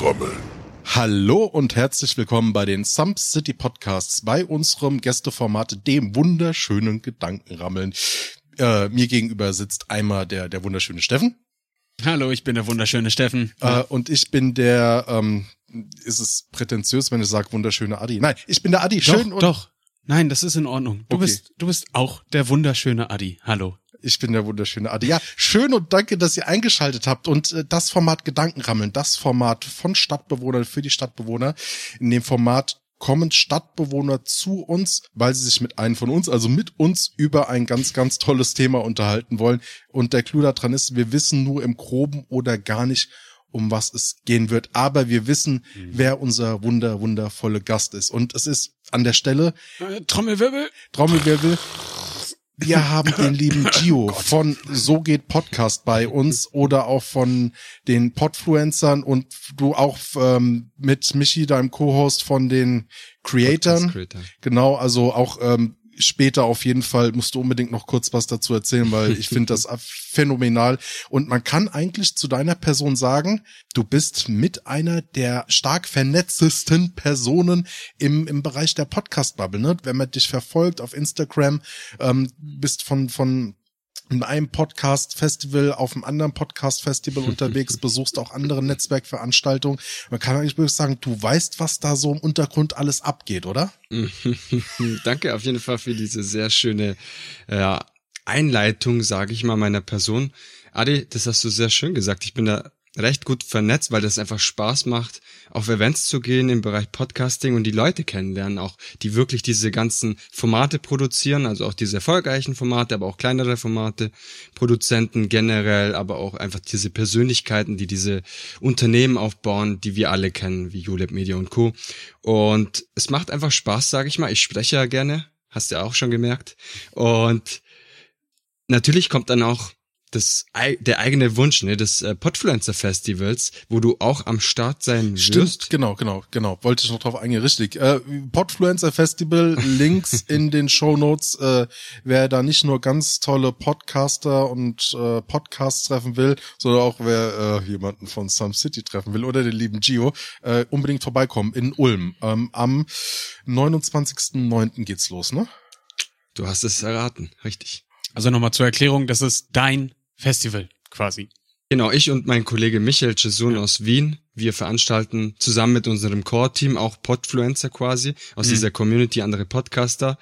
Gedankenrammeln. Hallo und herzlich willkommen bei den Sump City Podcasts, bei unserem Gästeformat, dem wunderschönen Gedankenrammeln. Äh, mir gegenüber sitzt einmal der, der wunderschöne Steffen. Hallo, ich bin der wunderschöne Steffen. Äh, und ich bin der, ähm, ist es prätentiös, wenn ich sage wunderschöne Adi? Nein, ich bin der Adi. Schön doch, und doch. Nein, das ist in Ordnung. Du Okay. bist, du bist auch der wunderschöne Adi. Hallo. Ich bin der wunderschöne Adi. Ja, schön und danke, dass ihr eingeschaltet habt. Und äh, das Format Gedankenrammeln, das Format von Stadtbewohnern für die Stadtbewohner. In dem Format kommen Stadtbewohner zu uns, weil sie sich mit einem von uns, also mit uns, über ein ganz, ganz tolles Thema unterhalten wollen. Und der Clou daran ist, wir wissen nur im Groben oder gar nicht, um was es gehen wird. Aber wir wissen, wer unser wunder, wundervolle Gast ist. Und es ist an der Stelle Äh, Trommelwirbel. Trommelwirbel. Wir haben den lieben Gio von So geht Podcast bei uns oder auch von den Podfluencern und du auch ähm, mit Michi, deinem Co-Host von den Creatoren. Creator. Genau, also auch ähm, später auf jeden Fall musst du unbedingt noch kurz was dazu erzählen, weil ich finde das phänomenal. Und man kann eigentlich zu deiner Person sagen, du bist mit einer der stark vernetztesten Personen im, im Bereich der Podcast-Bubble. Ne? Wenn man dich verfolgt auf Instagram, ähm, bist von, von in einem Podcast-Festival auf einem anderen Podcast-Festival unterwegs, besuchst auch andere Netzwerkveranstaltungen. Man kann eigentlich wirklich sagen, du weißt, was da so im Untergrund alles abgeht, oder? Danke auf jeden Fall für diese sehr schöne äh, Einleitung, sage ich mal, meiner Person. Adi, das hast du sehr schön gesagt. Ich bin da recht gut vernetzt, weil das einfach Spaß macht, auf Events zu gehen im Bereich Podcasting und die Leute kennenlernen, auch die wirklich diese ganzen Formate produzieren, also auch diese erfolgreichen Formate, aber auch kleinere Formate, Produzenten generell, aber auch einfach diese Persönlichkeiten, die diese Unternehmen aufbauen, die wir alle kennen, wie Julep Media und Co. Und es macht einfach Spaß, sage ich mal. Ich spreche ja gerne, hast du ja auch schon gemerkt. Und natürlich kommt dann auch das, der eigene Wunsch ne, des äh, Podfluencer Festivals, wo du auch am Start sein wirst. genau, genau, genau. Wollte ich noch drauf eingehen, richtig. Äh, Podfluencer Festival, Links in den Show Notes. Äh, wer da nicht nur ganz tolle Podcaster und äh, Podcasts treffen will, sondern auch wer äh, jemanden von Some City treffen will oder den lieben Gio, äh, unbedingt vorbeikommen in Ulm. Ähm, am 29.09. geht's los, ne? Du hast es erraten, richtig. Also nochmal zur Erklärung, das ist dein Festival quasi. Genau, ich und mein Kollege Michael Cesun aus Wien, wir veranstalten zusammen mit unserem Core-Team auch Podfluencer quasi, aus Mhm. dieser Community, andere Podcaster.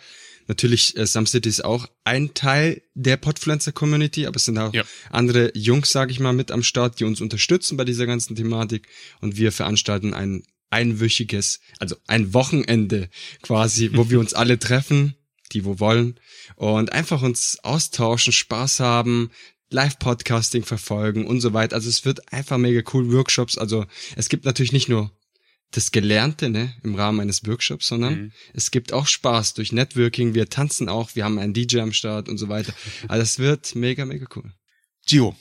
Natürlich, äh, Some City ist auch ein Teil der Podfluencer-Community, aber es sind auch Ja. andere Jungs, sage ich mal, mit am Start, die uns unterstützen bei dieser ganzen Thematik. Und wir veranstalten ein einwöchiges, also ein Wochenende quasi, wo wir uns alle treffen, die wo wollen, und einfach uns austauschen, Spaß haben, Live-Podcasting verfolgen und so weiter. Also es wird einfach mega cool, Workshops. Also es gibt natürlich nicht nur das Gelernte ne, im Rahmen eines Workshops, sondern Mhm. es gibt auch Spaß durch Networking. Wir tanzen auch, wir haben einen DJ am Start und so weiter. Also es wird mega, mega cool. Gio,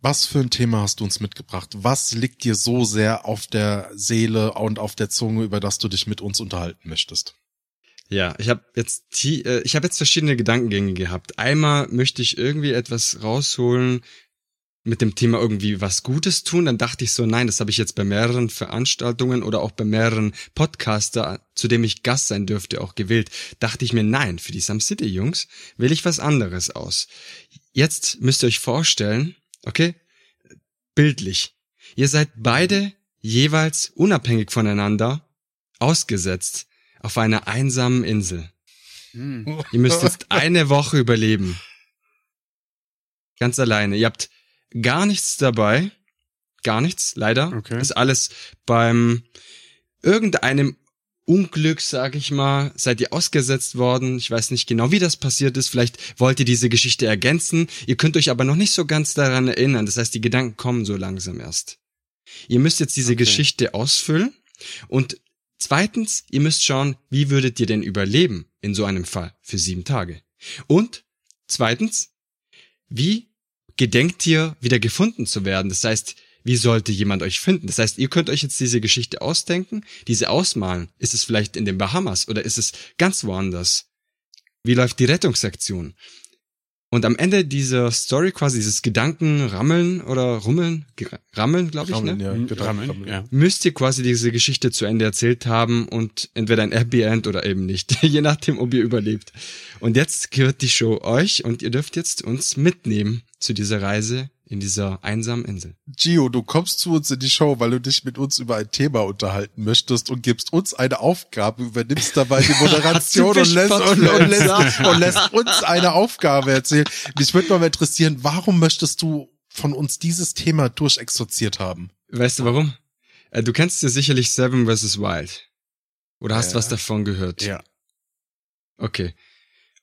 was für ein Thema hast du uns mitgebracht? Was liegt dir so sehr auf der Seele und auf der Zunge, über das du dich mit uns unterhalten möchtest? Ja, ich habe jetzt äh, ich habe jetzt verschiedene Gedankengänge gehabt. Einmal möchte ich irgendwie etwas rausholen mit dem Thema irgendwie was Gutes tun. Dann dachte ich so, nein, das habe ich jetzt bei mehreren Veranstaltungen oder auch bei mehreren Podcaster, zu dem ich Gast sein dürfte, auch gewählt. Dachte ich mir, nein, für die Some City Jungs wähle ich was anderes aus. Jetzt müsst ihr euch vorstellen, okay, bildlich. Ihr seid beide jeweils unabhängig voneinander ausgesetzt auf einer einsamen Insel. Mhm. Ihr müsst jetzt eine Woche überleben. Ganz alleine. Ihr habt gar nichts dabei. Gar nichts, leider. Okay. Ist alles beim irgendeinem Unglück, sag ich mal, seid ihr ausgesetzt worden. Ich weiß nicht genau, wie das passiert ist. Vielleicht wollt ihr diese Geschichte ergänzen. Ihr könnt euch aber noch nicht so ganz daran erinnern. Das heißt, die Gedanken kommen so langsam erst. Ihr müsst jetzt diese Okay. Geschichte ausfüllen und zweitens, ihr müsst schauen, wie würdet ihr denn überleben in so einem Fall für sieben Tage? Und zweitens, wie gedenkt ihr, wieder gefunden zu werden? Das heißt, wie sollte jemand euch finden? Das heißt, ihr könnt euch jetzt diese Geschichte ausdenken, diese ausmalen. Ist es vielleicht in den Bahamas oder ist es ganz woanders? Wie läuft die Rettungsaktion? Und am Ende dieser Story quasi dieses Gedankenrammeln oder Rummeln, Rammeln, glaube ich, Rammeln, ne? ja, Hm, Gedanken- Rammeln, Rammeln. ja. müsst ihr quasi diese Geschichte zu Ende erzählt haben und entweder ein Happy End oder eben nicht, je nachdem, ob ihr überlebt. Und jetzt gehört die Show euch und ihr dürft jetzt uns mitnehmen zu dieser Reise in dieser einsamen Insel. Gio, du kommst zu uns in die Show, weil du dich mit uns über ein Thema unterhalten möchtest und gibst uns eine Aufgabe, übernimmst dabei die Moderation und, lässt, und, und, lässt, und lässt uns eine Aufgabe erzählen. Mich würde mal interessieren, warum möchtest du von uns dieses Thema durchexorziert haben? Weißt du warum? Äh, Du kennst ja sicherlich Seven vs. Wild. Oder hast Ja. was davon gehört? Ja. Okay.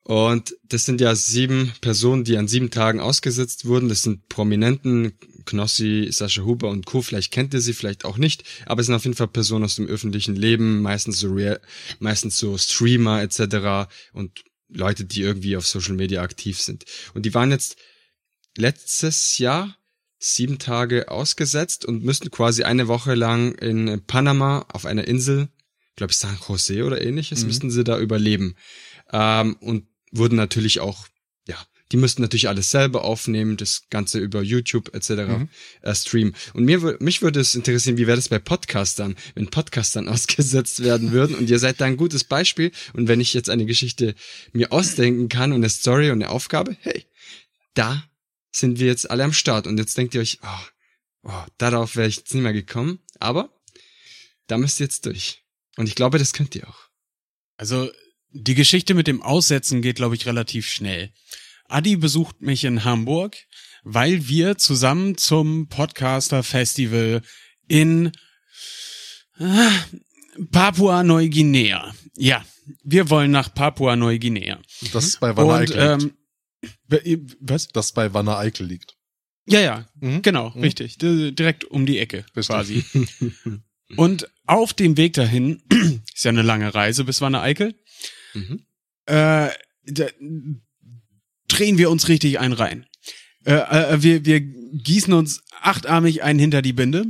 Und das sind ja sieben Personen, die an sieben Tagen ausgesetzt wurden. Das sind Prominenten, Knossi, Sascha Huber und Co. Vielleicht kennt ihr sie, vielleicht auch nicht. Aber es sind auf jeden Fall Personen aus dem öffentlichen Leben, meistens so, Real, meistens so Streamer etc. und Leute, die irgendwie auf Social Media aktiv sind. Und die waren jetzt letztes Jahr sieben Tage ausgesetzt und müssten quasi eine Woche lang in Panama auf einer Insel, glaube ich San Jose oder ähnliches, Mhm. müssten sie da überleben. Ähm, und wurden natürlich auch, ja, die müssten natürlich alles selber aufnehmen, das Ganze über YouTube etc. Mhm. Äh, streamen. Und mir, mich würde es interessieren, wie wäre das bei Podcastern, wenn Podcastern ausgesetzt werden würden und ihr seid da ein gutes Beispiel und wenn ich jetzt eine Geschichte mir ausdenken kann und eine Story und eine Aufgabe, hey, da sind wir jetzt alle am Start und jetzt denkt ihr euch, oh, oh darauf wäre ich jetzt nicht mehr gekommen, aber da müsst ihr jetzt durch. Und ich glaube, das könnt ihr auch. Also die Geschichte mit dem Aussetzen geht, glaube ich, relativ schnell. Adi besucht mich in Hamburg, weil wir zusammen zum Podcaster Festival in äh, Papua-Neuguinea. Ja, wir wollen nach Papua-Neuguinea. Das ist bei Wanne Eickel liegt. ähm, was? Das bei Wanne Eickel liegt. Ja, ja, Mhm. genau, Mhm. richtig. Direkt um die Ecke Richtig. quasi. Und auf dem Weg dahin, ist ja eine lange Reise bis Wanne Eickel, Mhm. äh, da, drehen wir uns richtig ein rein. Äh, äh, wir, wir gießen uns achtarmig einen hinter die Binde,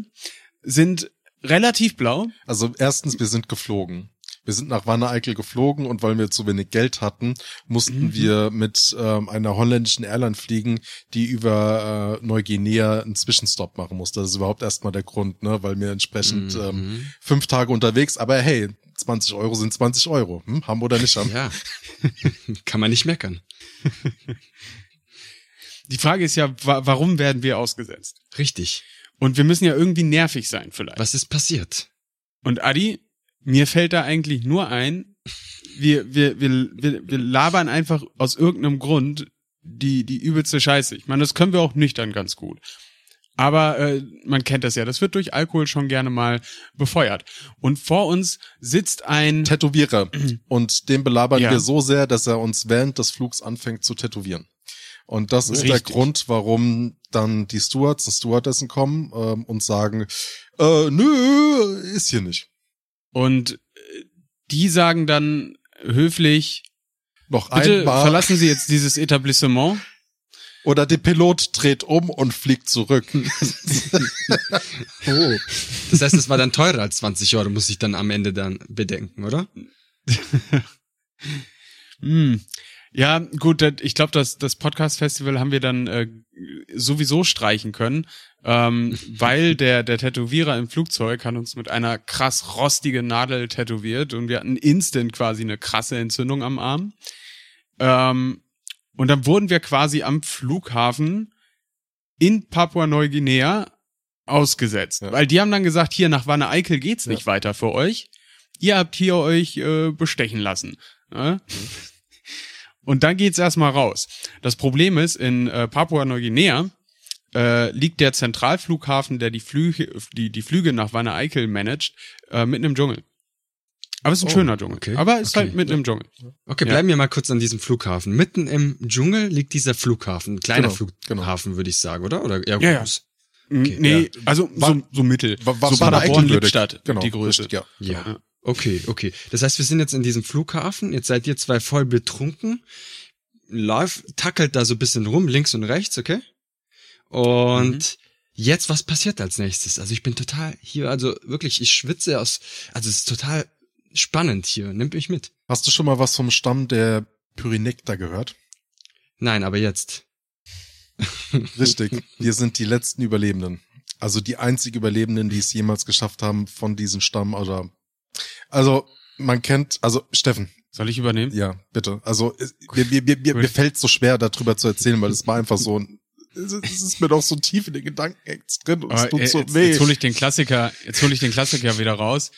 sind relativ blau. Also erstens, wir sind geflogen. Wir sind nach Wanne Eickel geflogen und weil wir zu wenig Geld hatten, mussten Mhm. wir mit ähm, einer holländischen Airline fliegen, die über äh, Neuguinea einen Zwischenstopp machen musste. Das ist überhaupt erstmal der Grund, ne? weil wir entsprechend ähm, Mhm. fünf Tage unterwegs, aber hey, 20 Euro sind 20 Euro. Hm? Haben oder nicht haben. Ja. Kann man nicht meckern. Die Frage ist ja, wa warum werden wir ausgesetzt? Richtig. Und wir müssen ja irgendwie nervig sein vielleicht. Was ist passiert? Und Adi, mir fällt da eigentlich nur ein, wir, wir, wir, wir, wir labern einfach aus irgendeinem Grund die, die übelste Scheiße. Ich meine, das können wir auch nüchtern ganz gut. Aber äh, man kennt das ja, das wird durch Alkohol schon gerne mal befeuert. Und vor uns sitzt ein Tätowierer. Und den belabern Ja. wir so sehr, dass er uns während des Flugs anfängt zu tätowieren. Und das ist der Richtig. Grund, warum dann die Stewards und Stewardessen kommen ähm, und sagen, äh, nö, ist hier nicht. Und äh, die sagen dann höflich, Noch bitte einmal. verlassen Sie jetzt dieses Etablissement. Oder der Pilot dreht um und fliegt zurück. Oh. Das heißt, es war dann teurer als 20 Euro, muss ich dann am Ende dann bedenken, oder? Hm. Ja, gut, ich glaube, das, das Podcast-Festival haben wir dann äh, sowieso streichen können, ähm, weil der, der Tätowierer im Flugzeug hat uns mit einer krass rostigen Nadel tätowiert und wir hatten instant quasi eine krasse Entzündung am Arm. Ähm, und dann wurden wir quasi am Flughafen in Papua-Neuguinea ausgesetzt. Ja. Weil die haben dann gesagt, hier nach Wanne Eickel geht's nicht weiter für euch. Ihr habt hier euch äh, bestechen lassen. Ja? Und dann geht's erstmal raus. Das Problem ist, in äh, Papua-Neuguinea äh, liegt der Zentralflughafen, der die Flüge, die, die Flüge nach Wanne Eickel managt, äh, mitten im Dschungel. Aber es ist ein Oh, schöner Dschungel. okay, Aber es ist okay. halt mitten im Dschungel. Okay, Ja. bleiben wir mal kurz an diesem Flughafen. Mitten im Dschungel liegt dieser Flughafen. Ein kleiner Genau, Flughafen, würde ich sagen, oder? Oder eher Ja, ja. groß? Okay, nee, also War- so, so mittel. Wa- so Wanne Eickel würdig. Lippstadt, Genau, die Größe. richtig, ja. Ja. Okay, okay. Das heißt, wir sind jetzt in diesem Flughafen. Jetzt seid ihr zwei voll betrunken. Live tackelt da so ein bisschen rum, links und rechts, okay? Und Mhm. jetzt, was passiert als nächstes? Also ich bin total hier, also wirklich, ich schwitze aus, also es ist total spannend hier. Nimmt mich mit. Hast du schon mal was vom Stamm der Pyrenekter gehört? Nein, aber jetzt. Richtig. Wir sind die letzten Überlebenden. Also die einzig Überlebenden, die es jemals geschafft haben von diesem Stamm oder, also man kennt, also Steffen. Soll ich übernehmen? Ja, bitte. Also mir, mir, mir, mir fällt so schwer, darüber zu erzählen, weil es war einfach so ein, es ist mir doch so tief in den Gedanken drin und es tut äh, so jetzt, weh. Jetzt hole ich den Klassiker, jetzt hole ich den Klassiker wieder raus.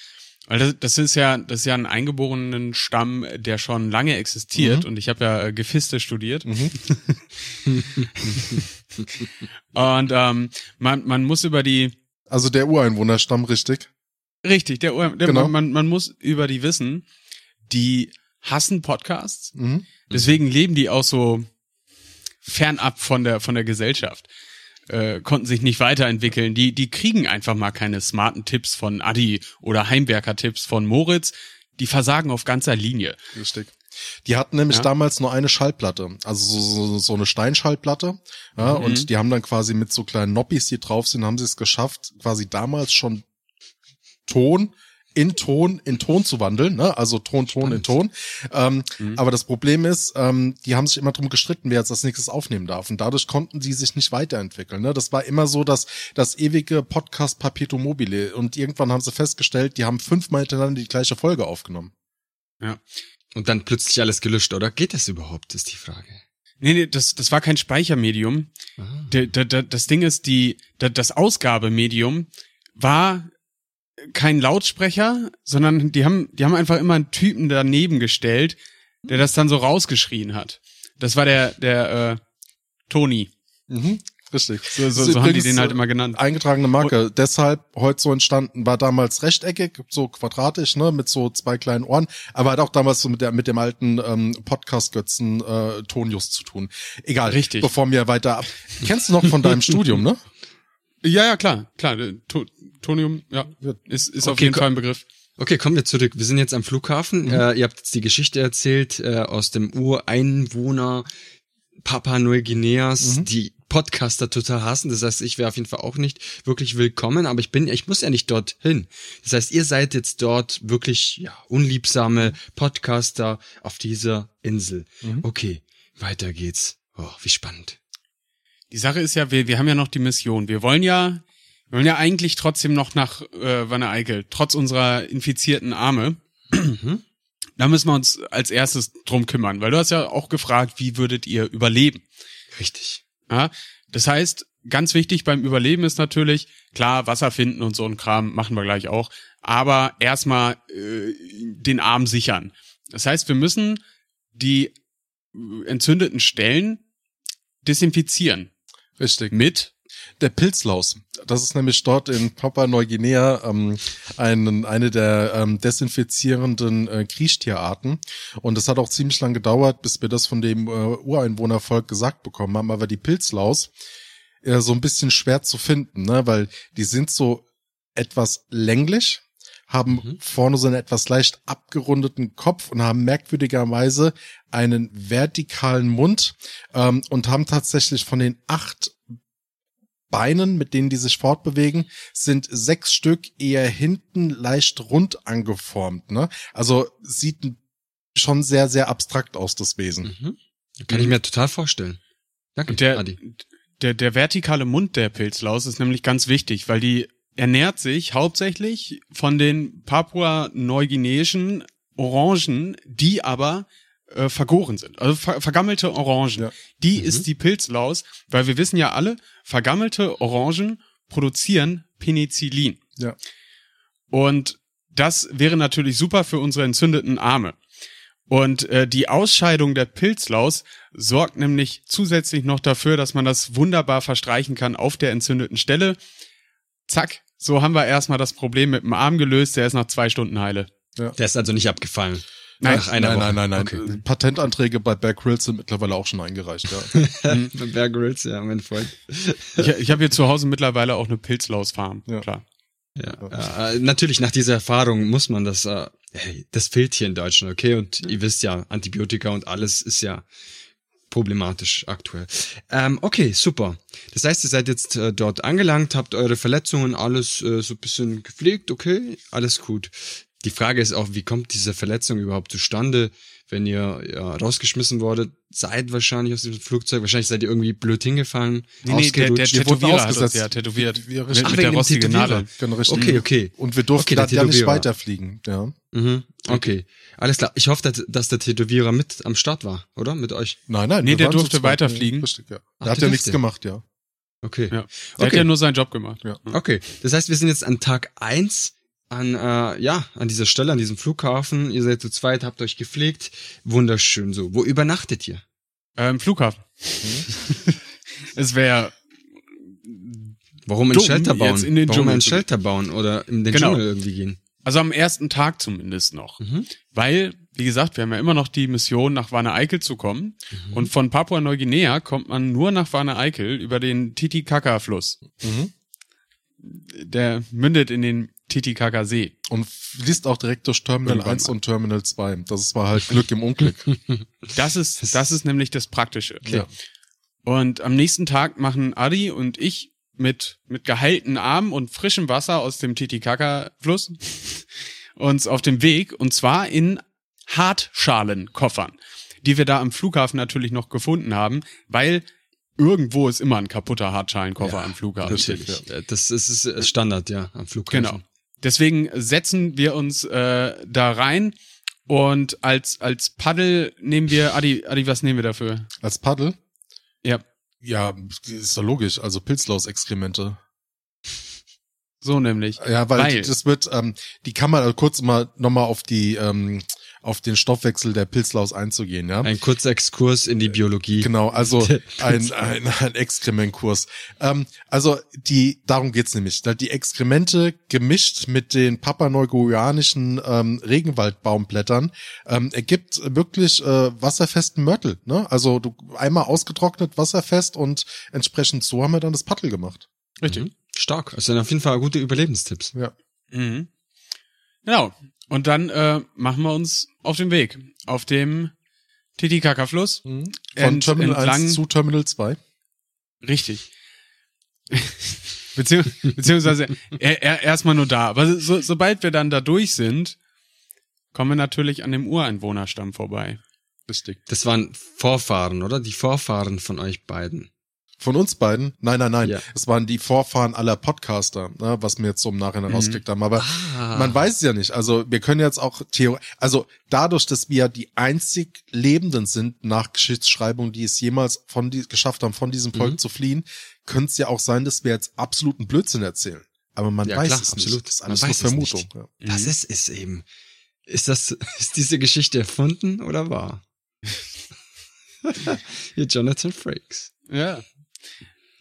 Weil das, das ist ja, das ist ja ein eingeborenen Stamm, der schon lange existiert Mhm. und ich habe ja äh, Gefiste studiert. Mhm. Und ähm, man, man muss über die, Also der Ureinwohnerstamm, richtig? Richtig, der, der Genau. man, man muss über die wissen, die hassen Podcasts, Mhm. deswegen leben die auch so fernab von der, von der Gesellschaft. Äh, konnten sich nicht weiterentwickeln. Die, die kriegen einfach mal keine smarten Tipps von Adi oder Heimwerker-Tipps von Moritz. Die versagen auf ganzer Linie. Richtig. Die hatten nämlich Ja. damals nur eine Schallplatte, also so, so, so eine Steinschallplatte. Ja, Mhm. Und die haben dann quasi mit so kleinen Noppis, die drauf sind, haben sie es geschafft, quasi damals schon Ton in Ton in Ton zu wandeln, ne? also Ton, Ton in Ton. Ähm, Mhm. Aber das Problem ist, ähm, die haben sich immer drum gestritten, wer jetzt als nächstes aufnehmen darf. Und dadurch konnten die sich nicht weiterentwickeln. Ne? Das war immer so, dass das ewige Podcast Papito Mobile. Und irgendwann haben sie festgestellt, die haben fünfmal hintereinander die gleiche Folge aufgenommen. Und dann plötzlich alles gelöscht, oder? Geht das überhaupt, ist die Frage. Nee, nee, das, das war kein Speichermedium. Ah. Der, der, der, das Ding ist, die, der, das Ausgabemedium war kein Lautsprecher, sondern die haben, die haben einfach immer einen Typen daneben gestellt, der das dann so rausgeschrien hat. Das war der, der äh, Toni. Mhm. Richtig. So, so, so haben die den halt immer genannt. Eingetragene Marke. Deshalb heute so entstanden, war damals rechteckig, so quadratisch, ne, mit so zwei kleinen Ohren, aber hat auch damals so mit der mit dem alten ähm, Podcast-Götzen äh, Tonius zu tun. Egal. Richtig. Bevor wir weiter ab. Kennst du noch von deinem Studium, ne? Ja, ja, klar, klar. äh, To Tonium, ja, ist, ist auf Okay, jeden ko- Fall ein Begriff. Okay, kommen wir zurück. Wir sind jetzt am Flughafen. Äh, ihr habt jetzt die Geschichte erzählt äh, aus dem Ureinwohner Papua Neuguineas, Mhm. die Podcaster total hassen. Das heißt, ich wäre auf jeden Fall auch nicht wirklich willkommen, aber ich bin, ich muss ja nicht dorthin. Das heißt, ihr seid jetzt dort wirklich ja, unliebsame Podcaster auf dieser Insel. Mhm. Okay, weiter geht's. Oh, wie spannend. Die Sache ist ja, wir, wir haben ja noch die Mission. Wir wollen ja, wir wollen ja eigentlich trotzdem noch nach äh, Wanne Eickel, trotz unserer infizierten Arme. Da müssen wir uns als erstes drum kümmern, weil du hast ja auch gefragt, wie würdet ihr überleben? Richtig. Ja? Das heißt, ganz wichtig beim Überleben ist natürlich, klar, Wasser finden und so ein Kram machen wir gleich auch, aber erstmal äh, den Arm sichern. Das heißt, wir müssen die äh, entzündeten Stellen desinfizieren. Richtig. Mit Der Pilzlaus. Das ist nämlich dort in Papua Neuguinea ähm, ein, eine der ähm, desinfizierenden äh, Kriechtierarten. Und es hat auch ziemlich lang gedauert, bis wir das von dem äh, Ureinwohnervolk gesagt bekommen haben. Aber die Pilzlaus äh, so ein bisschen schwer zu finden, ne? weil die sind so etwas länglich, haben Mhm. vorne so einen etwas leicht abgerundeten Kopf und haben merkwürdigerweise einen vertikalen Mund ähm, und haben tatsächlich von den acht Beinen, mit denen die sich fortbewegen, sind sechs Stück eher hinten leicht rund angeformt. Ne? Also sieht schon sehr, sehr abstrakt aus, das Wesen. Mhm. Kann ich mir total vorstellen. Danke, Und der, Adi. der, der vertikale Mund der Pilzlaus ist nämlich ganz wichtig, weil die ernährt sich hauptsächlich von den papua-neuguineischen Orangen, die aber äh, vergoren sind. Also ver vergammelte Orangen. Ja. Die Mhm. ist die Pilzlaus, weil wir wissen ja alle, vergammelte Orangen produzieren Penicillin. Ja. Und das wäre natürlich super für unsere entzündeten Arme. Und äh, die Ausscheidung der Pilzlaus sorgt nämlich zusätzlich noch dafür, dass man das wunderbar verstreichen kann auf der entzündeten Stelle. Zack, so haben wir erstmal das Problem mit dem Arm gelöst, der ist nach zwei Stunden heile. Der ist also nicht abgefallen. Nein, Nach einer nein, Woche. nein, nein, nein. Okay. Äh, Patentanträge bei Bear Grylls sind mittlerweile auch schon eingereicht. Ja. Bear Grylls, ja, mein Freund. Ich, ich habe hier zu Hause mittlerweile auch eine Pilzlausfarm, Ja. klar. Ja, äh, natürlich nach dieser Erfahrung muss man das, äh, hey, das fehlt hier in Deutschland, okay? Und ihr wisst ja, Antibiotika und alles ist ja problematisch aktuell. Ähm, okay, super. Das heißt, ihr seid jetzt äh, dort angelangt, habt eure Verletzungen alles äh, so ein bisschen gepflegt, okay? Alles gut. Die Frage ist auch, wie kommt diese Verletzung überhaupt zustande? Wenn ihr ja, rausgeschmissen wurdet, seid wahrscheinlich aus diesem Flugzeug, wahrscheinlich seid ihr irgendwie blöd hingefallen, Nee, nee, der, der Tätowierer hat uns ja tätowiert. Wir- Mit, richtig. Ach, mit wegen der dem rostigen Tätowierer. Nadel. Genau, richtig. Okay, okay. Und wir durften Okay, ja nicht weiterfliegen. Ja. Mhm. Okay, alles klar. Ich hoffe, dass, dass der Tätowierer mit am Start war, oder? Mit euch? Nein, nein. Nee, der durfte weiterfliegen. Richtig, ja. Ach, Der hat ja nichts gemacht, ja. Okay. Ja. Der hat Okay. ja nur seinen Job gemacht. Ja. Okay, das heißt, wir sind jetzt an Tag eins an, äh, ja, an dieser Stelle, an diesem Flughafen. Ihr seid zu zweit, habt euch gepflegt. Wunderschön so. Wo übernachtet ihr? Ähm, Flughafen. es wäre Warum ein Shelter bauen? jetzt in den Warum Dschungel ein Shelter bauen oder in den Genau. Dschungel irgendwie gehen? Also am ersten Tag zumindest noch. Mhm. Weil, wie gesagt, wir haben ja immer noch die Mission, nach Wanne Eickel zu kommen. Mhm. Und von Papua-Neuguinea kommt man nur nach Wanne Eickel über den Titicaca-Fluss. Mhm. Der mündet in den Titicaca-See. Und fließt auch direkt durch Terminal Irgendwann 1 mal. und Terminal 2. Das war halt Glück im Unglück. Das ist, das ist nämlich das Praktische. Ja. Und am nächsten Tag machen Adi und ich mit, mit geheilten Armen und frischem Wasser aus dem Titicaca-Fluss uns auf dem Weg, und zwar in Hartschalenkoffern, die wir da am Flughafen natürlich noch gefunden haben, weil irgendwo ist immer ein kaputter Hartschalenkoffer am Flughafen. Natürlich. Ja, Das ist Standard, ja, am Flughafen. Genau. Deswegen setzen wir uns äh, da rein und als als Paddel nehmen wir Adi Adi was nehmen wir dafür? Als Paddel? Ja, Ja, ist doch logisch. Also Pilzlaus-Exkremente. so nämlich. Ja, weil, Weil- das wird, ähm, die kann man kurz mal nochmal auf die, ähm, auf den Stoffwechsel der Pilzlaus einzugehen, ja. Ein kurzer Exkurs in die Biologie. Genau, also ein, ein, ein Exkrementkurs. Ähm, also die, darum geht's nämlich. Die Exkremente gemischt mit den papaneuguianischen ähm, Regenwaldbaumblättern ähm, ergibt wirklich äh, wasserfesten Mörtel. Ne? Also du einmal ausgetrocknet, wasserfest und entsprechend so haben wir dann das Paddel gemacht. Richtig. Mhm. Stark. Also auf jeden Fall gute Überlebenstipps. Ja. Mhm. Genau. Und dann äh, machen wir uns auf den Weg auf dem Titicaca-Fluss. Von Ent- Terminal entlang- 1 zu Terminal 2. Richtig. Beziehungs beziehungsweise er, er, erstmal nur da. Aber so, sobald wir dann da durch sind, kommen wir natürlich an dem Ureinwohnerstamm vorbei. Richtig. Das waren Vorfahren, oder? Die Vorfahren von euch beiden. Von uns beiden? Nein, nein, nein. Ja. Es waren die Vorfahren aller Podcaster, ne, was wir jetzt so im Nachhinein Mhm. rausgekriegt haben. Aber Ah. man weiß es ja nicht. Also wir können jetzt auch Theo, also dadurch, dass wir die einzig Lebenden sind nach Geschichtsschreibung, die es jemals von die, geschafft haben, von diesem Volk Mhm. zu fliehen, könnte es ja auch sein, dass wir jetzt absoluten Blödsinn erzählen. Aber man Ja, weiß klar, es absolut. nicht. Das ist Man alles weiß nur es Vermutung. nicht. Ja. Das ist es eben. Ist das, ist diese Geschichte erfunden oder wahr? Ihr Jonathan Frakes. Ja.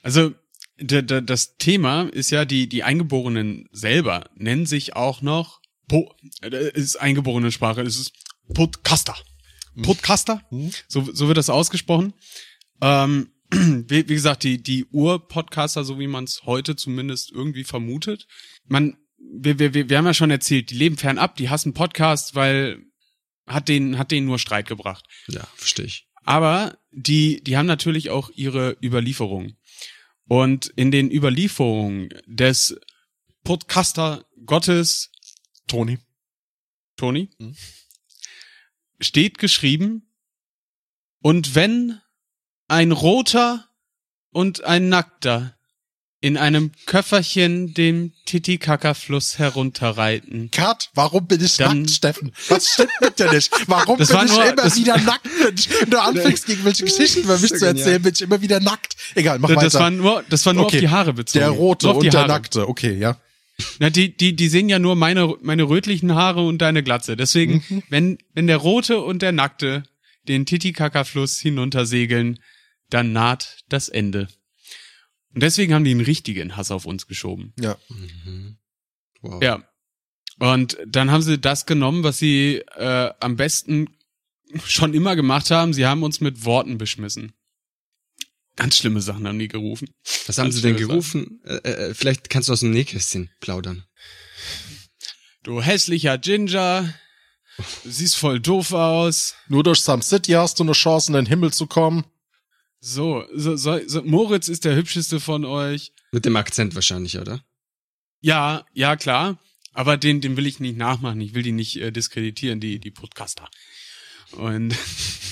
Also das Thema ist ja, die, die Eingeborenen selber nennen sich auch noch, po, äh, ist eingeborene Sprache, es ist Podcaster. Podcaster, Mhm. so, so wird das ausgesprochen. Ähm, wie, wie gesagt, die, die Ur-Podcaster, so wie man es heute zumindest irgendwie vermutet. Man, wir, wir, wir wir haben ja schon erzählt, die leben fernab, die hassen Podcasts, weil hat denen, hat denen nur Streit gebracht. Ja, verstehe ich. Aber die, die haben natürlich auch ihre Überlieferung. Und in den Überlieferungen des Podcaster Gottes Toni. Toni Mhm. steht geschrieben, und wenn ein roter und ein nackter in einem Köfferchen dem Titicacca-Fluss herunterreiten. Kat, warum bin ich Dann- nackt, Steffen? Was stimmt mit dir nicht? Warum Das bin war ich nur- immer das- wieder nackt? Wenn du anfängst, gegen welche Geschichten über mich So zu erzählen, bin ich immer wieder nackt. Egal, mach Das weiter. war nur, das war nur Okay. auf die Haare bezogen. der rote Nur auf die und der Haare. nackte. Okay, ja. Na, die, die, die sehen ja nur meine, meine rötlichen Haare und deine Glatze. Deswegen, Mhm. wenn, wenn der rote und der nackte den Titicaca-Fluss hinuntersegeln, dann naht das Ende. Und deswegen haben die einen richtigen Hass auf uns geschoben. Ja. Mhm. Wow. Ja. Und dann haben sie das genommen, was sie äh, am besten schon immer gemacht haben. Sie haben uns mit Worten beschmissen. Ganz schlimme Sachen haben die gerufen. Was haben Ganz sie denn gerufen? Äh, äh, vielleicht kannst du aus dem Nähkästchen plaudern. Du hässlicher Ginger, du siehst voll doof aus. Nur durch Sam City hast du eine Chance, in den Himmel zu kommen. So, so, so, so Moritz ist der hübscheste von euch. Mit dem Akzent wahrscheinlich, oder? Ja, ja, klar. Aber den, den will ich nicht nachmachen. Ich will die nicht äh, diskreditieren, die, die Podcaster. Und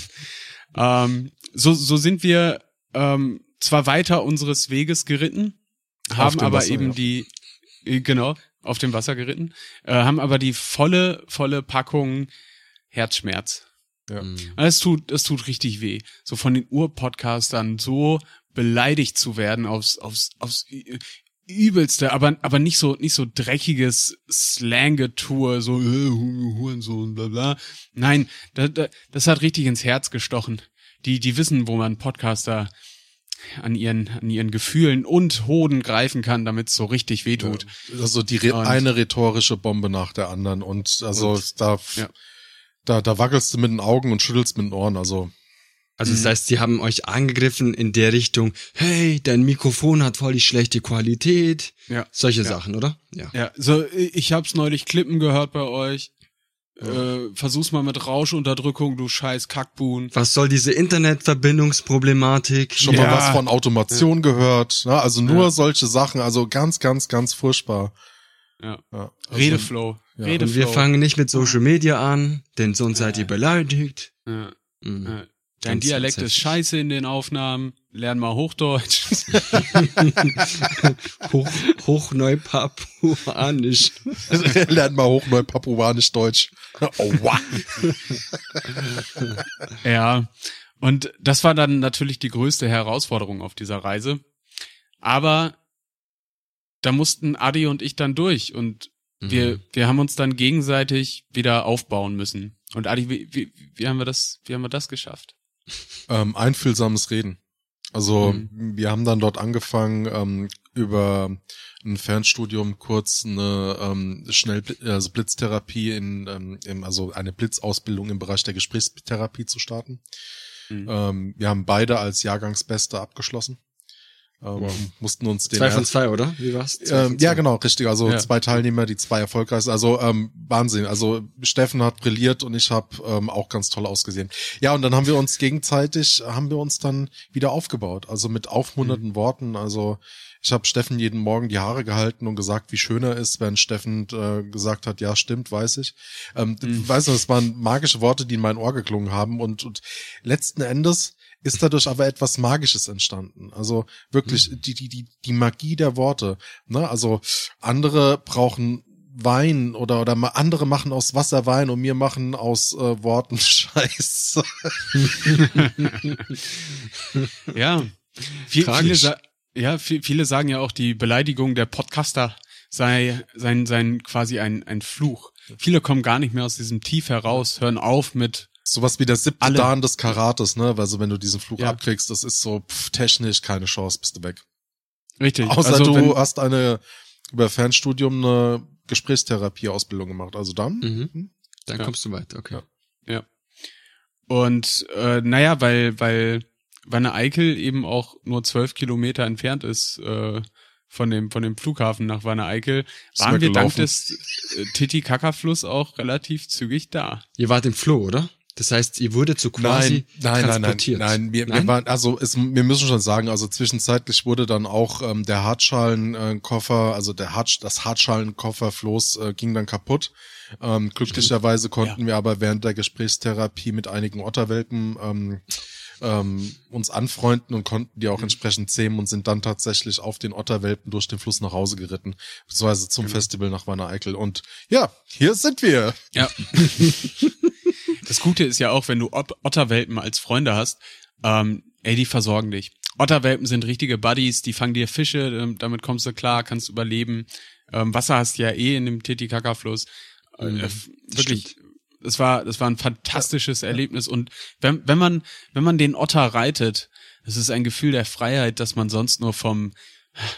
ähm, so, so sind wir ähm, zwar weiter unseres Weges geritten, haben aber Wasser, eben ja. die, äh, genau, auf dem Wasser geritten, äh, haben aber die volle, volle Packung Herzschmerz. Ja. Mhm. Es tut, es tut richtig weh. So von den Urpodcastern so beleidigt zu werden aufs, aufs, aufs übelste, aber, aber nicht so, nicht so dreckiges Slang-Tour, so, äh, Hu- Hurensohn, bla, bla. Nein, da, da, das hat richtig ins Herz gestochen. Die, die wissen, wo man Podcaster an ihren, an ihren Gefühlen und Hoden greifen kann, damit es so richtig weh tut. Also die re Und- eine rhetorische Bombe nach der anderen und also Und- da, ja. Da, da wackelst du mit den Augen und schüttelst mit den Ohren. Also Also Mhm. das heißt, die haben euch angegriffen in der Richtung, hey, dein Mikrofon hat voll die schlechte Qualität. Ja. Solche Ja. Sachen, oder? Ja. Ja, so, ich hab's neulich Klippen gehört bei euch. Äh, versuch's mal mit Rauschunterdrückung, du scheiß Kackbuhn. Was soll diese Internetverbindungsproblematik? schon Ja. mal was von Automation gehört. Ne? Also nur Ja. solche Sachen. Also ganz, ganz, ganz furchtbar. Ja. Ja. Also, Redeflow. Ja. Redeflow. Und wir fangen nicht mit Social Media an, denn sonst seid ihr beleidigt. Ja, Mhm. ja. Dein Ganz, Dialekt ganz ist scheiße in den Aufnahmen. Lern mal Hochdeutsch. Hoch, Hochneupapuanisch. Lernt mal hoch neu Papuanisch Deutsch. Oh, wow. ja. Und das war dann natürlich die größte Herausforderung auf dieser Reise. Aber da mussten Adi und ich dann durch und Mhm. wir haben uns dann gegenseitig wieder aufbauen müssen. Und Adi, wie, wie, wie haben wir das, wie haben wir das geschafft? ähm, einfühlsames Reden. Also Mhm. wir haben dann dort angefangen, ähm, über ein Fernstudium kurz eine ähm, schnell also Blitztherapie in, ähm, im, also eine Blitzausbildung im Bereich der Gesprächstherapie zu starten. Mhm. Ähm, wir haben beide als Jahrgangsbeste abgeschlossen. Ähm, Wow. Mussten uns den Zwei von zwei, oder? Wie war's? Ähm, ja, genau, richtig. Also Ja. zwei Teilnehmer, die zwei erfolgreich. Also ähm, Wahnsinn. Also Steffen hat brilliert und ich habe ähm, auch ganz toll ausgesehen. Ja, und dann haben wir uns gegenseitig, haben wir uns dann wieder aufgebaut. Also mit aufmunternden Mhm. Worten. Also ich habe Steffen jeden Morgen die Haare gehalten und gesagt, wie schön er ist, wenn Steffen äh, gesagt hat, ja, stimmt, weiß ich. Ähm, Mhm. Weißt du, das waren magische Worte, die in mein Ohr geklungen haben und, und letzten Endes ist dadurch aber etwas Magisches entstanden. Also wirklich Mhm. die, die, die, die Magie der Worte. Ne? Also andere brauchen Wein oder oder andere machen aus Wasser Wein und wir machen aus äh, Worten Scheiße. Ja. Viel, viele, ja, viel, viele sagen ja auch, die Beleidigung der Podcaster sei sein, sein quasi ein, ein Fluch. Viele kommen gar nicht mehr aus diesem Tief heraus, hören auf mit Sowas wie der siebte Alle. Dan des Karates, ne? Also wenn du diesen Fluch Ja. abkriegst, das ist so pff, technisch keine Chance, bist du weg. richtig. Außer also, du wenn, hast eine über Fernstudium eine Gesprächstherapie-Ausbildung gemacht. Also dann Mhm. Dann Ja. kommst du weiter, okay. Ja. Und äh, naja, weil, weil Wanne Eickel eben auch nur zwölf Kilometer entfernt ist äh, von dem von dem Flughafen nach Wanne Eickel, waren wir dank des äh, Titicaca-Fluss auch relativ zügig da. Ihr wart im Floh, oder? Das heißt, ihr wurdet so quasi nein, nein, nein, nein, transportiert. nein, wir, wir Nein? waren, also es, wir müssen schon sagen, also zwischenzeitlich wurde dann auch ähm, der Hartschalenkoffer, also der Hart, das Hartschalenkofferfloß äh, ging dann kaputt. Ähm, glücklicherweise konnten wir aber während der Gesprächstherapie mit einigen Otterwelpen ähm, ähm, uns anfreunden und konnten die auch entsprechend zähmen und sind dann tatsächlich auf den Otterwelpen durch den Fluss nach Hause geritten, beziehungsweise zum Festival nach Wanne Eickel. Und ja, hier sind wir. Ja. das Gute ist ja auch, wenn du Ot Otterwelpen als Freunde hast, ähm, ey, die versorgen dich. Otterwelpen sind richtige Buddies, die fangen dir Fische, ähm, damit kommst du klar, kannst überleben. Ähm, Wasser hast du ja eh in dem Titicaca-Fluss. Äh, Mhm, äh, wirklich, es war, das war ein fantastisches Erlebnis. Und wenn, wenn man, wenn man den Otter reitet, das ist ein Gefühl der Freiheit, das man sonst nur vom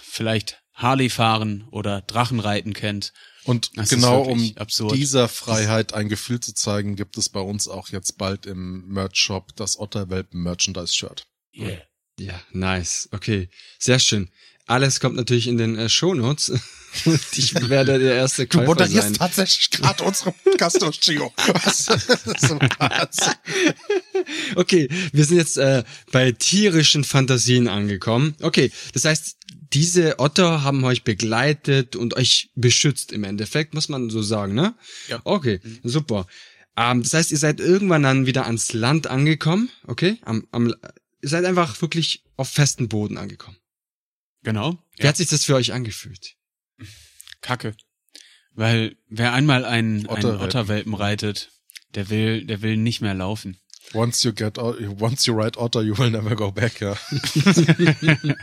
vielleicht Harley fahren oder Drachenreiten kennt. Und Das genau um absurd. dieser Freiheit ein Gefühl zu zeigen, gibt es bei uns auch jetzt bald im Merch-Shop das Otterwelpen Merchandise-Shirt. Yeah. Ja, nice. Okay, sehr schön. Alles kommt natürlich in den äh, Shownotes. Und ich werde der erste Du Käufer moderierst sein. tatsächlich gerade unsere Podcast durch, Gio. Was? Okay, wir sind jetzt äh, bei tierischen Fantasien angekommen. Okay, das heißt, diese Otter haben euch begleitet und euch beschützt im Endeffekt, muss man so sagen, ne? Ja. Okay, super. Ähm, das heißt, ihr seid irgendwann dann wieder ans Land angekommen, okay? Am, am, ihr seid einfach wirklich auf festen Boden angekommen. Genau. Wie hat sich das für euch angefühlt? Kacke. Weil wer einmal einen, einen Otterwelpen. Otterwelpen reitet, der will, der will nicht mehr laufen. Once you get, once you ride otter, you will never go back, ja.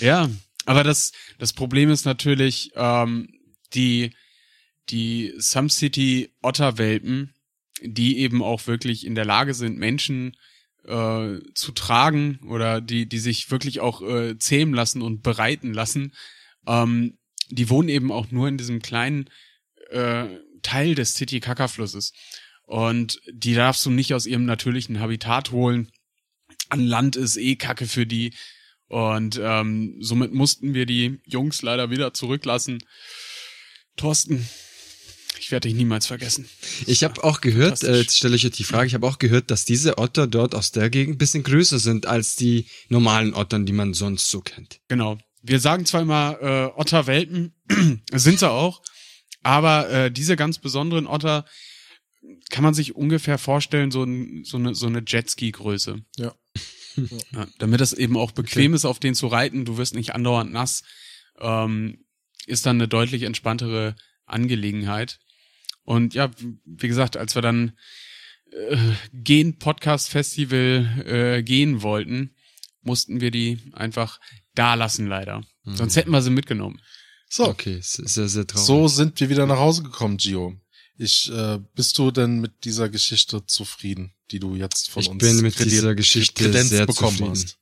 Ja, aber das, das Problem ist natürlich, ähm, die, die Some City Otterwelpen, die eben auch wirklich in der Lage sind, Menschen äh, zu tragen oder die, die sich wirklich auch äh, zähmen lassen und bereiten lassen, ähm, die wohnen eben auch nur in diesem kleinen äh, Teil des Titicaca-Flusses. Und die darfst du nicht aus ihrem natürlichen Habitat holen. An Land ist eh Kacke für die. Und ähm, somit mussten wir die Jungs leider wieder zurücklassen. Thorsten, ich werde dich niemals vergessen. Ich habe auch gehört, äh, jetzt stelle ich euch die Frage, ich habe auch gehört, dass diese Otter dort aus der Gegend bisschen größer sind als die normalen Ottern, die man sonst so kennt. Genau. Wir sagen zwar immer äh, Otterwelpen, sind sie auch, aber äh, diese ganz besonderen Otter kann man sich ungefähr vorstellen, so, ein, so eine, so eine Jetski-Größe. Ja. Ja, damit es eben auch bequem ist, auf den zu reiten, du wirst nicht andauernd nass, ähm, ist dann eine deutlich entspanntere Angelegenheit. Und ja, wie gesagt, als wir dann äh, Gen Podcast Festival äh, gehen wollten, mussten wir die einfach da lassen leider. Sonst hätten wir sie mitgenommen. So, Okay, sehr, sehr traurig. so sind wir wieder nach Hause gekommen, Gio. Ich, äh, bist du denn mit dieser Geschichte zufrieden, die du jetzt von Ich uns bin mit dieser Geschichte kredenzt sehr zufrieden. hast?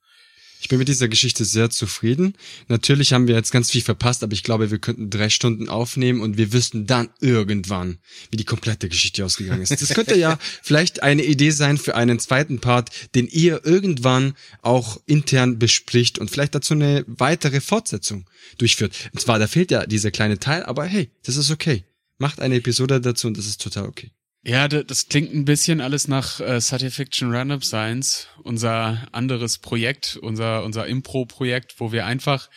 Ich bin mit dieser Geschichte sehr zufrieden. Natürlich haben wir jetzt ganz viel verpasst, aber ich glaube, wir könnten drei Stunden aufnehmen und wir wüssten dann irgendwann, wie die komplette Geschichte ausgegangen ist. Das könnte ja vielleicht eine Idee sein für einen zweiten Part, den ihr irgendwann auch intern bespricht und vielleicht dazu eine weitere Fortsetzung durchführt. Und zwar, da fehlt ja dieser kleine Teil, aber hey, das ist okay. Macht eine Episode dazu und das ist total okay. Ja, das klingt ein bisschen alles nach äh, Science-Fiction Random Science, unser anderes Projekt, unser unser Impro-Projekt, wo wir einfach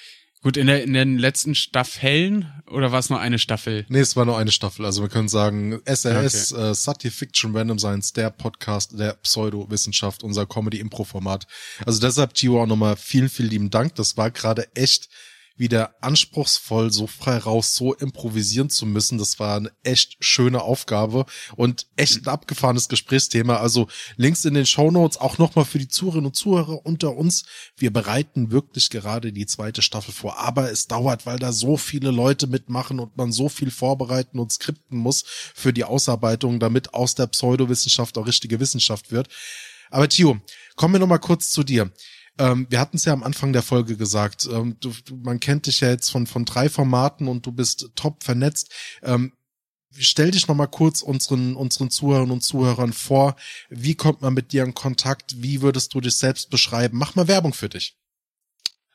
gut in der in den letzten Staffeln oder war es nur eine Staffel? Nee, es war nur eine Staffel. Also wir können sagen, SRS, äh, Sati Fiction Random Science, der Podcast der Pseudowissenschaft, unser Comedy-Impro-Format. Also deshalb, Gio, auch nochmal vielen, vielen lieben Dank. Das war gerade echt wieder anspruchsvoll, so frei raus, so improvisieren zu müssen. Das war eine echt schöne Aufgabe und echt ein abgefahrenes Gesprächsthema. Also Links in den Shownotes auch nochmal für die Zuhörerinnen und Zuhörer unter uns. Wir bereiten wirklich gerade die zweite Staffel vor, aber es dauert, weil da so viele Leute mitmachen und man so viel vorbereiten und skripten muss für die Ausarbeitung, damit aus der Pseudowissenschaft auch richtige Wissenschaft wird. Aber Tio, kommen wir nochmal kurz zu dir. Ähm, wir hatten es ja am Anfang der Folge gesagt. Ähm, du, du, man kennt dich ja jetzt von, von drei Formaten und du bist top vernetzt. Ähm, stell dich noch mal kurz unseren, unseren Zuhörern und Zuhörern vor. Wie kommt man mit dir in Kontakt? Wie würdest du dich selbst beschreiben? Mach mal Werbung für dich.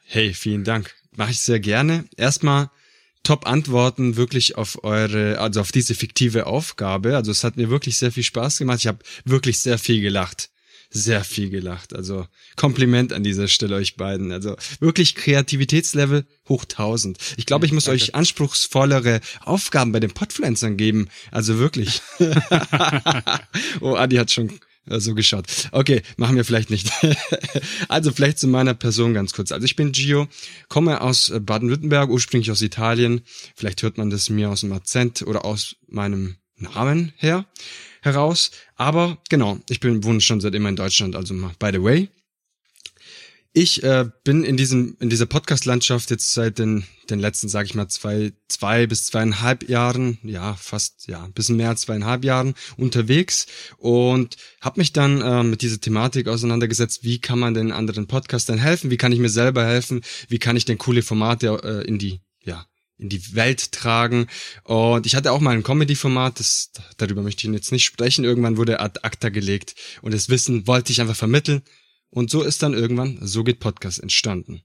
Hey, vielen Dank. Mache ich sehr gerne. Erstmal Top-Antworten wirklich auf eure, also auf diese fiktive Aufgabe. Also es hat mir wirklich sehr viel Spaß gemacht. Ich habe wirklich sehr viel gelacht. Sehr viel gelacht. Also Kompliment an dieser Stelle euch beiden. Also wirklich Kreativitätslevel hoch 1000. Ich glaube, ich muss Danke. euch anspruchsvollere Aufgaben bei den Podpflanzern geben. Also wirklich. oh, Adi hat schon äh, so geschaut. Okay, machen wir vielleicht nicht. also vielleicht zu meiner Person ganz kurz. Also ich bin Gio, komme aus äh, Baden-Württemberg, ursprünglich aus Italien. Vielleicht hört man das mir aus dem Akzent oder aus meinem Namen her heraus. Aber genau, ich bin wohne schon seit immer in Deutschland, also by the way. Ich äh, bin in diesem in dieser Podcast-Landschaft jetzt seit den den letzten, sage ich mal, zwei zwei bis zweieinhalb Jahren, ja fast ja ein bisschen mehr als zweieinhalb Jahren unterwegs und habe mich dann äh, mit dieser Thematik auseinandergesetzt. Wie kann man den anderen Podcastern helfen? Wie kann ich mir selber helfen? Wie kann ich denn coole Formate äh, in die in die Welt tragen. Und ich hatte auch mal ein Comedy-Format, darüber möchte ich jetzt nicht sprechen. Irgendwann wurde ad acta gelegt und das Wissen wollte ich einfach vermitteln. Und so ist dann irgendwann So geht Podcast entstanden.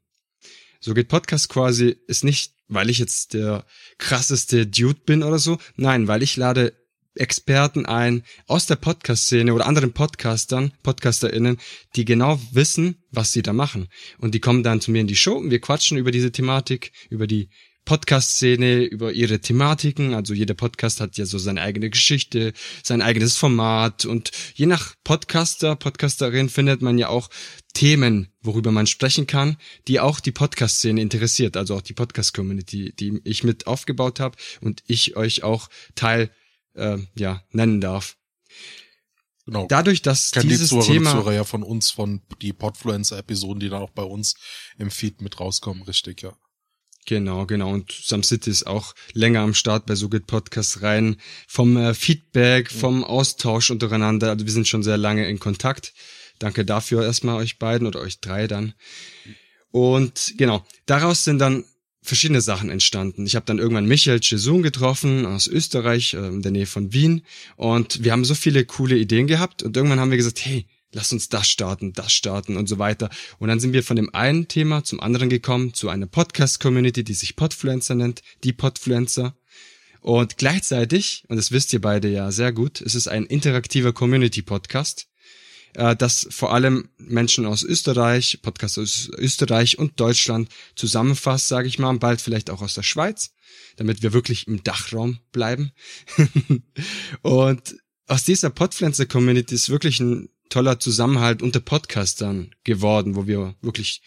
So geht Podcast quasi ist nicht, weil ich jetzt der krasseste Dude bin oder so. Nein, weil ich lade Experten ein aus der Podcast-Szene oder anderen Podcastern, PodcasterInnen, die genau wissen, was sie da machen. Und die kommen dann zu mir in die Show und wir quatschen über diese Thematik, über die Podcast-Szene, über ihre Thematiken. Also jeder Podcast hat ja so seine eigene Geschichte, sein eigenes Format und je nach Podcaster, Podcasterin findet man ja auch Themen, worüber man sprechen kann, die auch die Podcast-Szene interessiert, also auch die Podcast-Community, die ich mit aufgebaut habe und ich euch auch Teil äh, ja nennen darf. Genau. Dadurch, dass Kennt dieses die Zuhörerinnen und Thema Zuhörer ja von uns, von die Podfluencer-Episoden, die dann auch bei uns im Feed mit rauskommen, richtig, ja. Genau, genau. Und Sam City ist auch länger am Start bei So geht Podcast rein. Vom äh, Feedback, vom Austausch untereinander. Also wir sind schon sehr lange in Kontakt. Danke dafür erstmal euch beiden oder euch drei dann. Und genau, daraus sind dann verschiedene Sachen entstanden. Ich habe dann irgendwann Michael Chesun getroffen aus Österreich, äh, in der Nähe von Wien. Und wir haben so viele coole Ideen gehabt. Und irgendwann haben wir gesagt, hey, lass uns das starten, das starten und so weiter. Und dann sind wir von dem einen Thema zum anderen gekommen, zu einer Podcast-Community, die sich Podfluencer nennt, die Podfluencer. Und gleichzeitig, und das wisst ihr beide ja sehr gut, es ist ein interaktiver Community-Podcast, äh, das vor allem Menschen aus Österreich, Podcast aus Österreich und Deutschland zusammenfasst, sage ich mal, bald vielleicht auch aus der Schweiz, damit wir wirklich im Dachraum bleiben. und aus dieser Podpflanzer-Community ist wirklich ein toller Zusammenhalt unter Podcastern geworden, wo wir wirklich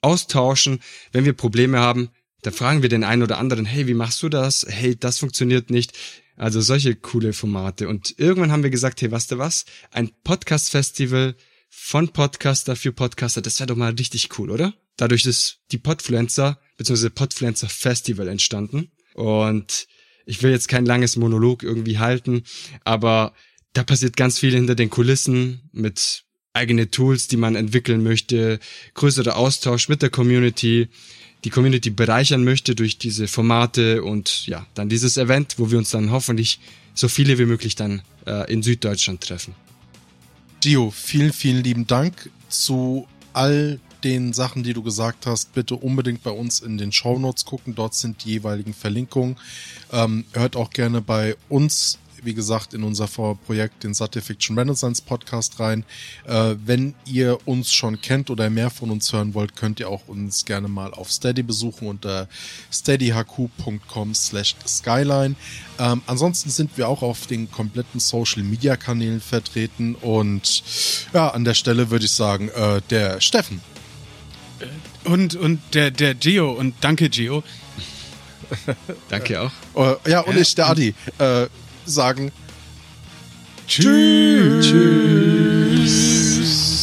austauschen. Wenn wir Probleme haben, dann fragen wir den einen oder anderen, hey, wie machst du das? Hey, das funktioniert nicht. Also solche coole Formate. Und irgendwann haben wir gesagt, hey, weißt du was? Ein Podcast-Festival von Podcaster für Podcaster, das wäre doch mal richtig cool, oder? Dadurch ist die Podfluencer bzw. Podfluencer Festival entstanden. Und ich will jetzt kein langes Monolog irgendwie halten, aber da passiert ganz viel hinter den Kulissen mit eigene Tools, die man entwickeln möchte, größerer Austausch mit der Community, die Community bereichern möchte durch diese Formate und ja, dann dieses Event, wo wir uns dann hoffentlich so viele wie möglich dann äh, in Süddeutschland treffen. Gio, vielen, vielen lieben Dank zu all den Sachen, die du gesagt hast. Bitte unbedingt bei uns in den Show Notes gucken. Dort sind die jeweiligen Verlinkungen. Ähm, hört auch gerne bei uns wie gesagt, in unser Projekt, den Satte Fiction Renaissance Podcast rein. Äh, wenn ihr uns schon kennt oder mehr von uns hören wollt, könnt ihr auch uns gerne mal auf Steady besuchen unter steadyhq.com slash skyline. Ähm, ansonsten sind wir auch auf den kompletten Social Media Kanälen vertreten und ja, an der Stelle würde ich sagen, äh, der Steffen. Und, und der, der Gio und danke Gio. danke auch. Äh, ja, und ich, der Adi. Äh, sagen Tschüss. Tschüss.